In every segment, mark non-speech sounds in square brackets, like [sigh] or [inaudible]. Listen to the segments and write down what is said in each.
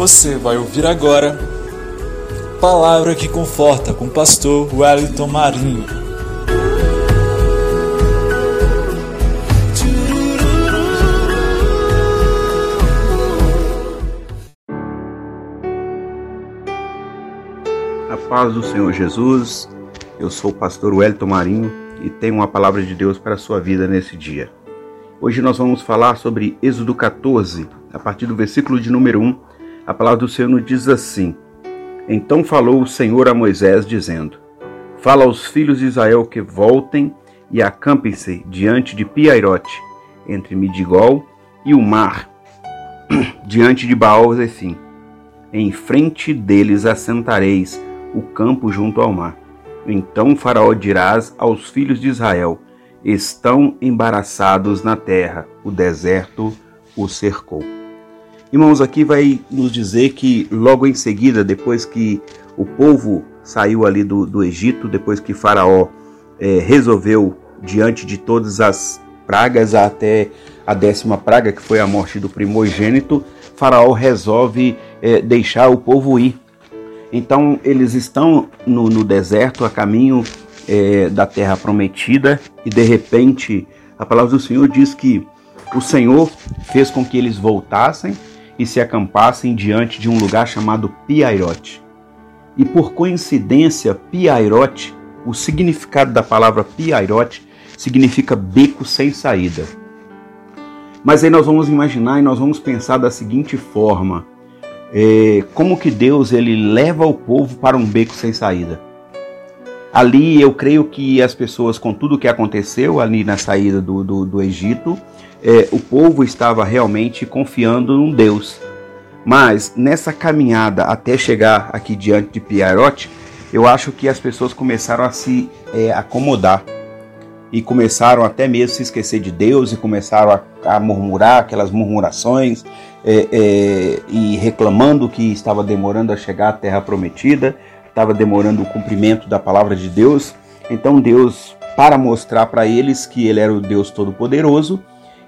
Você vai ouvir agora Palavra que Conforta com o pastor Wellington Marinho. A paz do Senhor Jesus, eu sou o pastor Wellington Marinho e tenho uma palavra de Deus para a sua vida nesse dia. Hoje nós vamos falar sobre Êxodo 14, a partir do versículo de número 1 a palavra do Senhor nos diz assim: Então falou o Senhor a Moisés, dizendo: Fala aos filhos de Israel que voltem e acampem-se diante de Piairote, entre Midigol e o mar, [clears throat] diante de Baal Zefim. Em frente deles assentareis o campo junto ao mar. Então Faraó dirás aos filhos de Israel: Estão embaraçados na terra, o deserto os cercou. Irmãos, aqui vai nos dizer que logo em seguida, depois que o povo saiu ali do, do Egito, depois que Faraó é, resolveu, diante de todas as pragas, até a décima praga, que foi a morte do primogênito, Faraó resolve é, deixar o povo ir. Então eles estão no, no deserto, a caminho é, da terra prometida, e de repente a palavra do Senhor diz que o Senhor fez com que eles voltassem e se acampassem diante de um lugar chamado Piairote. E por coincidência, Piairote, o significado da palavra Piairote significa beco sem saída. Mas aí nós vamos imaginar e nós vamos pensar da seguinte forma: é, como que Deus ele leva o povo para um beco sem saída? Ali eu creio que as pessoas, com tudo o que aconteceu ali na saída do, do, do Egito, é, o povo estava realmente confiando num Deus. Mas nessa caminhada até chegar aqui diante de Piarote, eu acho que as pessoas começaram a se é, acomodar e começaram até mesmo a se esquecer de Deus e começaram a, a murmurar aquelas murmurações é, é, e reclamando que estava demorando a chegar à Terra Prometida, estava demorando o cumprimento da palavra de Deus. Então Deus, para mostrar para eles que Ele era o Deus Todo-Poderoso,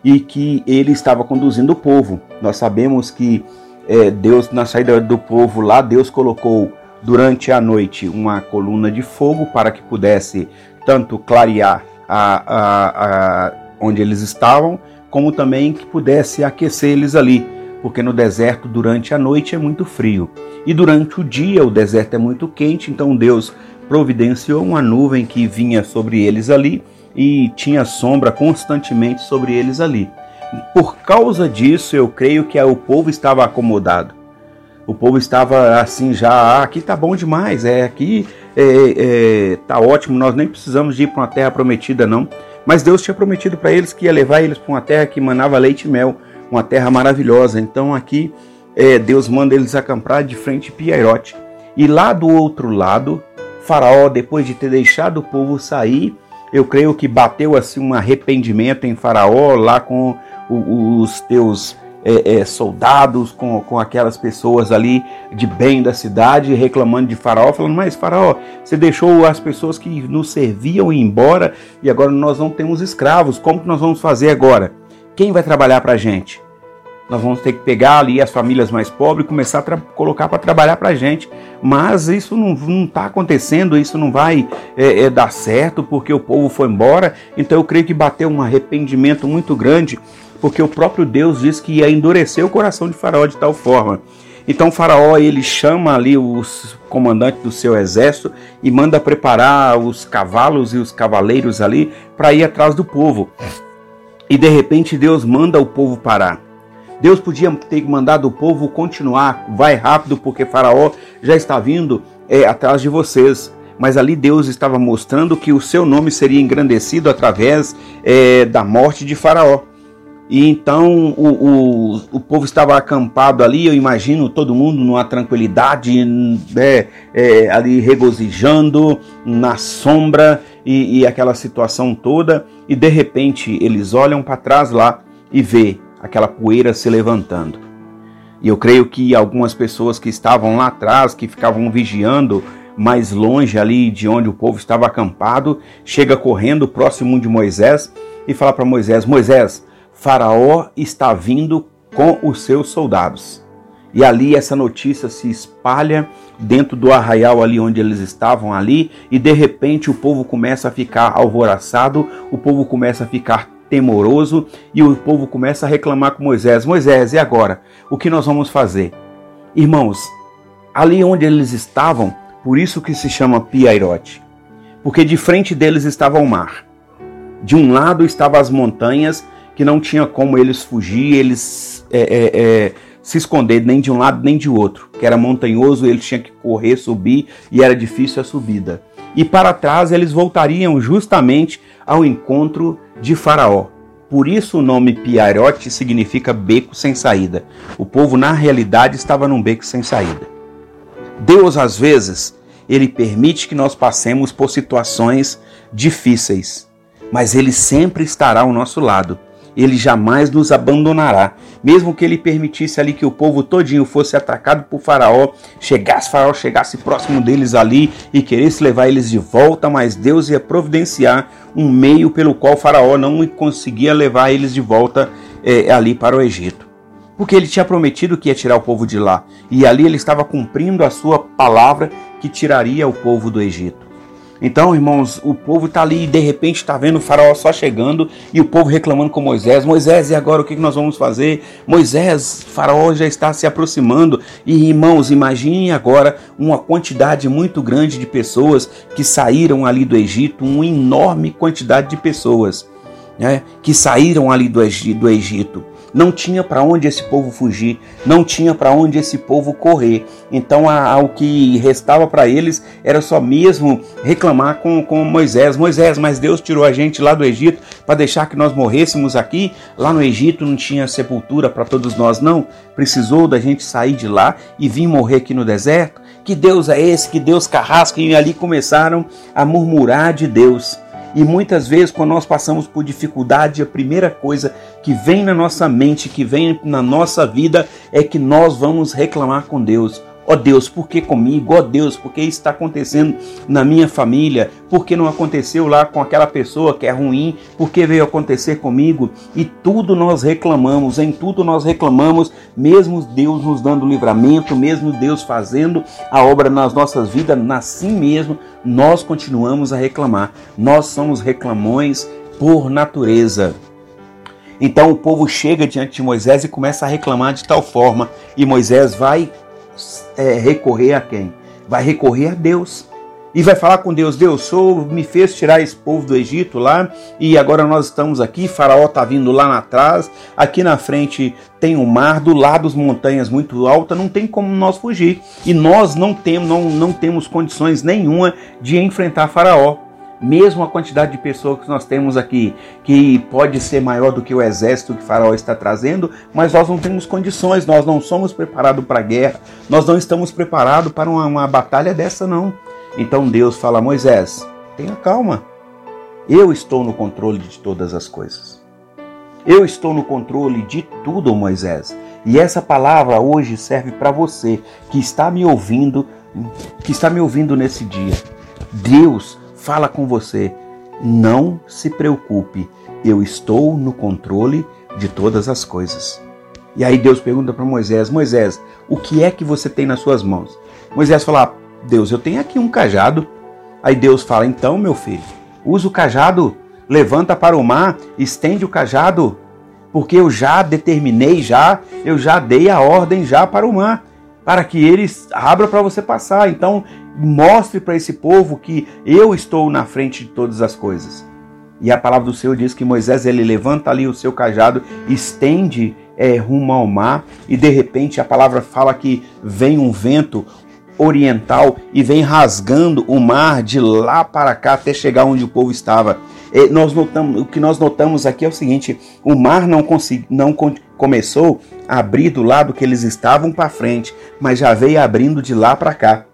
e que ele estava conduzindo o povo. Nós sabemos que é, Deus, na saída do povo lá, Deus colocou durante a noite uma coluna de fogo para que pudesse tanto clarear a, a, a, onde eles estavam, como também que pudesse aquecer eles ali, porque no deserto durante a noite é muito frio e durante o dia o deserto é muito quente, então Deus providenciou uma nuvem que vinha sobre eles ali e tinha sombra constantemente sobre eles ali. Por causa disso, eu creio que o povo estava acomodado. O povo estava assim já, ah, aqui tá bom demais, é aqui é, é, tá ótimo, nós nem precisamos de ir para uma terra prometida não. Mas Deus tinha prometido para eles que ia levar eles para uma terra que manava leite e mel, uma terra maravilhosa. Então aqui é, Deus manda eles acampar de frente a Piairote. E lá do outro lado, Faraó, depois de ter deixado o povo sair, eu creio que bateu assim um arrependimento em Faraó lá com os teus é, é, soldados, com, com aquelas pessoas ali de bem da cidade, reclamando de Faraó, falando: Mas Faraó, você deixou as pessoas que nos serviam ir embora e agora nós não temos escravos, como que nós vamos fazer agora? Quem vai trabalhar para a gente? Nós vamos ter que pegar ali as famílias mais pobres e começar a colocar para trabalhar para a gente. Mas isso não está acontecendo, isso não vai é, é, dar certo porque o povo foi embora. Então eu creio que bateu um arrependimento muito grande, porque o próprio Deus disse que ia endurecer o coração de Faraó de tal forma. Então Faraó ele chama ali os comandantes do seu exército e manda preparar os cavalos e os cavaleiros ali para ir atrás do povo. E de repente Deus manda o povo parar. Deus podia ter mandado o povo continuar, vai rápido, porque Faraó já está vindo é, atrás de vocês. Mas ali Deus estava mostrando que o seu nome seria engrandecido através é, da morte de Faraó. E então o, o, o, povo estava acampado ali, eu imagino todo mundo numa tranquilidade, é, é, ali regozijando na sombra e, e aquela situação toda. E de repente eles olham para trás lá e vê aquela poeira se levantando. E eu creio que algumas pessoas que estavam lá atrás, que ficavam vigiando mais longe ali de onde o povo estava acampado, chega correndo próximo de Moisés e fala para Moisés: Moisés, Faraó está vindo com os seus soldados. E ali essa notícia se espalha dentro do arraial ali onde eles estavam ali, e de repente o povo começa a ficar alvoroçado, o povo começa a ficar temoroso e o povo começa a reclamar com Moisés: Moisés, e agora? O que nós vamos fazer? Irmãos, ali onde eles estavam, por isso que se chama Piairote, porque de frente deles estava o mar. De um lado estavam as montanhas que não tinha como eles fugir, eles é, é, é, se esconder nem de um lado nem de outro, que era montanhoso, eles tinham que correr, subir e era difícil a subida. E para trás eles voltariam justamente ao encontro de Faraó. Por isso o nome Piarote significa beco sem saída. O povo na realidade estava num beco sem saída. Deus às vezes ele permite que nós passemos por situações difíceis, mas ele sempre estará ao nosso lado ele jamais nos abandonará. Mesmo que ele permitisse ali que o povo todinho fosse atacado por Faraó, chegasse Faraó, chegasse próximo deles ali e queresse levar eles de volta, mas Deus ia providenciar um meio pelo qual Faraó não conseguia levar eles de volta é, ali para o Egito. Porque ele tinha prometido que ia tirar o povo de lá, e ali ele estava cumprindo a sua palavra que tiraria o povo do Egito. Então, irmãos, o povo está ali e de repente está vendo o faraó só chegando e o povo reclamando com Moisés: Moisés, e agora o que nós vamos fazer? Moisés, faraó já está se aproximando. E irmãos, imaginem agora uma quantidade muito grande de pessoas que saíram ali do Egito, uma enorme quantidade de pessoas né, que saíram ali do Egito. Não tinha para onde esse povo fugir, não tinha para onde esse povo correr. Então a, a, o que restava para eles era só mesmo reclamar com, com Moisés: Moisés, mas Deus tirou a gente lá do Egito para deixar que nós morrêssemos aqui. Lá no Egito não tinha sepultura para todos nós, não. Precisou da gente sair de lá e vir morrer aqui no deserto. Que Deus é esse? Que Deus carrasca? E ali começaram a murmurar de Deus. E muitas vezes, quando nós passamos por dificuldade, a primeira coisa que vem na nossa mente, que vem na nossa vida, é que nós vamos reclamar com Deus. Ó oh Deus, por que comigo? Ó oh Deus, por que isso está acontecendo na minha família? Por que não aconteceu lá com aquela pessoa que é ruim? Por que veio acontecer comigo? E tudo nós reclamamos, em tudo nós reclamamos, mesmo Deus nos dando livramento, mesmo Deus fazendo a obra nas nossas vidas, assim mesmo nós continuamos a reclamar. Nós somos reclamões por natureza. Então o povo chega diante de Moisés e começa a reclamar de tal forma, e Moisés vai é, recorrer a quem? Vai recorrer a Deus. E vai falar com Deus: Deus, sou, me fez tirar esse povo do Egito lá, e agora nós estamos aqui. Faraó está vindo lá atrás, aqui na frente tem o mar, do lado as montanhas muito altas, não tem como nós fugir. E nós não temos, não, não temos condições nenhuma de enfrentar Faraó mesmo a quantidade de pessoas que nós temos aqui, que pode ser maior do que o exército que Faraó está trazendo, mas nós não temos condições, nós não somos preparados para a guerra, nós não estamos preparados para uma, uma batalha dessa, não. Então Deus fala a Moisés: tenha calma, eu estou no controle de todas as coisas. Eu estou no controle de tudo, Moisés. E essa palavra hoje serve para você que está me ouvindo, que está me ouvindo nesse dia. Deus fala com você: não se preocupe, eu estou no controle de todas as coisas. E aí Deus pergunta para Moisés: Moisés, o que é que você tem nas suas mãos? Moisés fala: ah, Deus, eu tenho aqui um cajado. Aí Deus fala: então, meu filho, usa o cajado, levanta para o mar, estende o cajado, porque eu já determinei, já, eu já dei a ordem já para o mar, para que ele abra para você passar. Então, mostre para esse povo que eu estou na frente de todas as coisas. E a palavra do Senhor diz que Moisés ele levanta ali o seu cajado, estende é, rumo ao mar, e de repente a palavra fala que vem um vento oriental e vem rasgando o mar de lá para cá até chegar onde o povo estava. E nós notamos, o que nós notamos aqui é o seguinte: o mar não, consegui, não começou a abrir do lado que eles estavam para frente, mas já veio abrindo de lá para cá.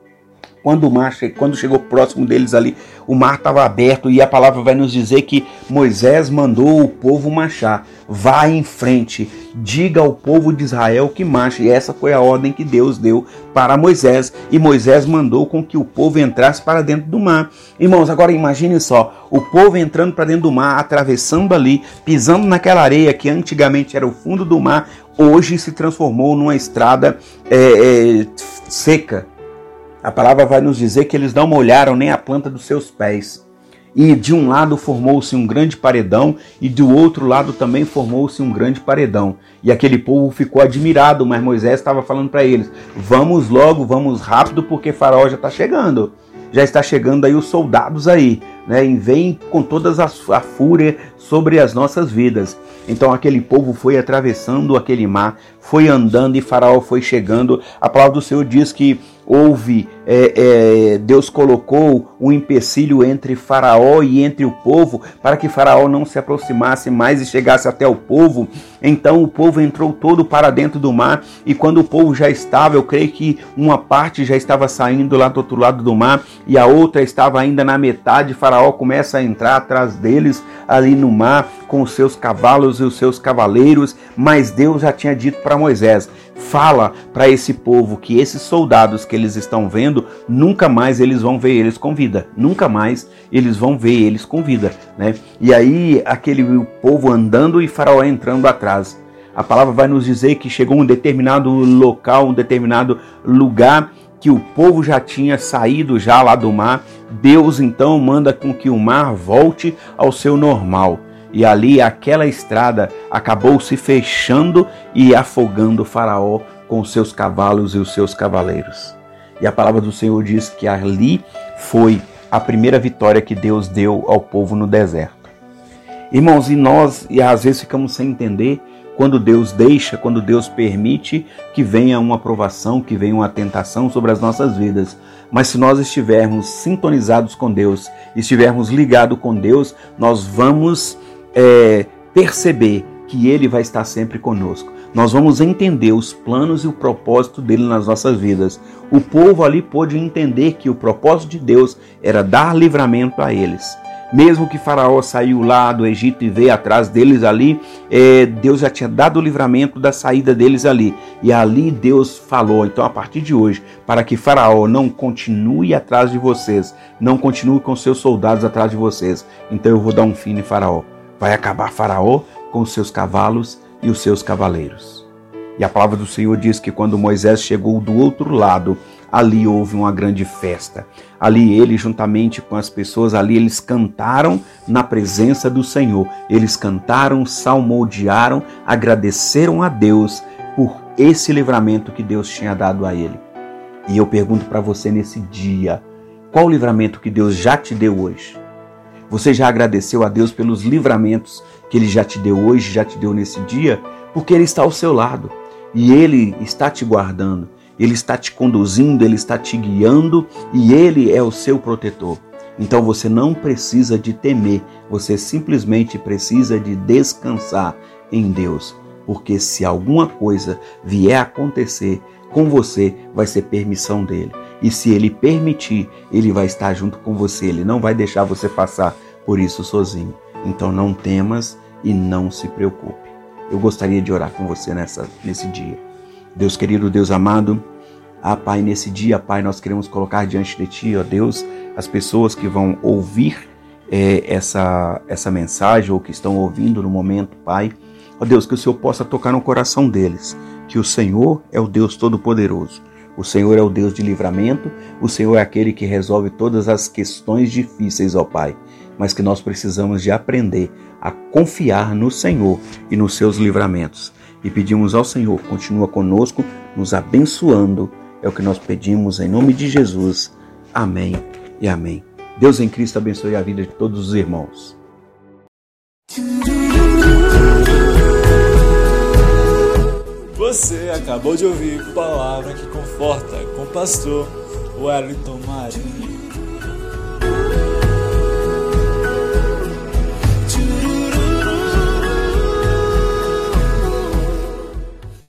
Quando o mar quando chegou próximo deles ali, o mar estava aberto e a palavra vai nos dizer que Moisés mandou o povo marchar. Vá em frente, diga ao povo de Israel que marche. E essa foi a ordem que Deus deu para Moisés. E Moisés mandou com que o povo entrasse para dentro do mar. Irmãos, agora imagine só: o povo entrando para dentro do mar, atravessando ali, pisando naquela areia que antigamente era o fundo do mar, hoje se transformou numa estrada é, é, seca. A palavra vai nos dizer que eles não molharam nem a planta dos seus pés. E de um lado formou-se um grande paredão, e do outro lado também formou-se um grande paredão. E aquele povo ficou admirado, mas Moisés estava falando para eles: Vamos logo, vamos rápido, porque Faraó já está chegando. Já está chegando aí os soldados aí, né? E vem com toda a fúria sobre as nossas vidas. Então aquele povo foi atravessando aquele mar, foi andando e Faraó foi chegando. A palavra do Senhor diz que houve, é, é, Deus colocou um empecilho entre Faraó e entre o povo, para que Faraó não se aproximasse mais e chegasse até o povo. Então o povo entrou todo para dentro do mar, e quando o povo já estava, eu creio que uma parte já estava saindo lá do outro lado do mar, e a outra estava ainda na metade. Faraó começa a entrar atrás deles ali no mar com os seus cavalos e os seus cavaleiros, mas Deus já tinha dito para Moisés: fala para esse povo que esses soldados que eles estão vendo, nunca mais eles vão ver eles com vida, nunca mais eles vão ver eles com vida, né? E aí aquele povo andando e Faraó entrando atrás. A palavra vai nos dizer que chegou um determinado local, um determinado lugar que o povo já tinha saído já lá do mar. Deus então manda com que o mar volte ao seu normal e ali aquela estrada acabou se fechando e afogando Faraó com os seus cavalos e os seus cavaleiros. E a palavra do Senhor diz que ali foi a primeira vitória que Deus deu ao povo no deserto. Irmãos, e nós e às vezes ficamos sem entender quando Deus deixa, quando Deus permite que venha uma provação, que venha uma tentação sobre as nossas vidas. Mas se nós estivermos sintonizados com Deus, estivermos ligados com Deus, nós vamos é, perceber que Ele vai estar sempre conosco. Nós vamos entender os planos e o propósito dele nas nossas vidas. O povo ali pôde entender que o propósito de Deus era dar livramento a eles. Mesmo que Faraó saiu lá do Egito e veio atrás deles ali, é, Deus já tinha dado o livramento da saída deles ali. E ali Deus falou, então a partir de hoje, para que Faraó não continue atrás de vocês, não continue com seus soldados atrás de vocês, então eu vou dar um fim em Faraó vai acabar Faraó com os seus cavalos e os seus cavaleiros. E a palavra do Senhor diz que quando Moisés chegou do outro lado, ali houve uma grande festa. Ali ele, juntamente com as pessoas, ali eles cantaram na presença do Senhor. Eles cantaram, salmodiaram, agradeceram a Deus por esse livramento que Deus tinha dado a ele. E eu pergunto para você nesse dia, qual o livramento que Deus já te deu hoje? Você já agradeceu a Deus pelos livramentos que Ele já te deu hoje, já te deu nesse dia? Porque Ele está ao seu lado e Ele está te guardando, Ele está te conduzindo, Ele está te guiando e Ele é o seu protetor. Então você não precisa de temer, você simplesmente precisa de descansar em Deus. Porque se alguma coisa vier a acontecer com você, vai ser permissão dele. E se ele permitir, ele vai estar junto com você, ele não vai deixar você passar por isso sozinho. Então não temas e não se preocupe. Eu gostaria de orar com você nessa, nesse dia. Deus querido, Deus amado, ah, Pai, nesse dia, Pai, nós queremos colocar diante de Ti, ó Deus, as pessoas que vão ouvir é, essa, essa mensagem ou que estão ouvindo no momento, Pai. Ó Deus, que o Senhor possa tocar no coração deles, que o Senhor é o Deus Todo-Poderoso o Senhor é o Deus de livramento, o Senhor é aquele que resolve todas as questões difíceis, ó Pai, mas que nós precisamos de aprender a confiar no Senhor e nos seus livramentos. E pedimos ao Senhor, continua conosco, nos abençoando. É o que nós pedimos em nome de Jesus. Amém e amém. Deus em Cristo abençoe a vida de todos os irmãos. Você acabou de ouvir Palavra que Conforta com o pastor Wellington Marinho.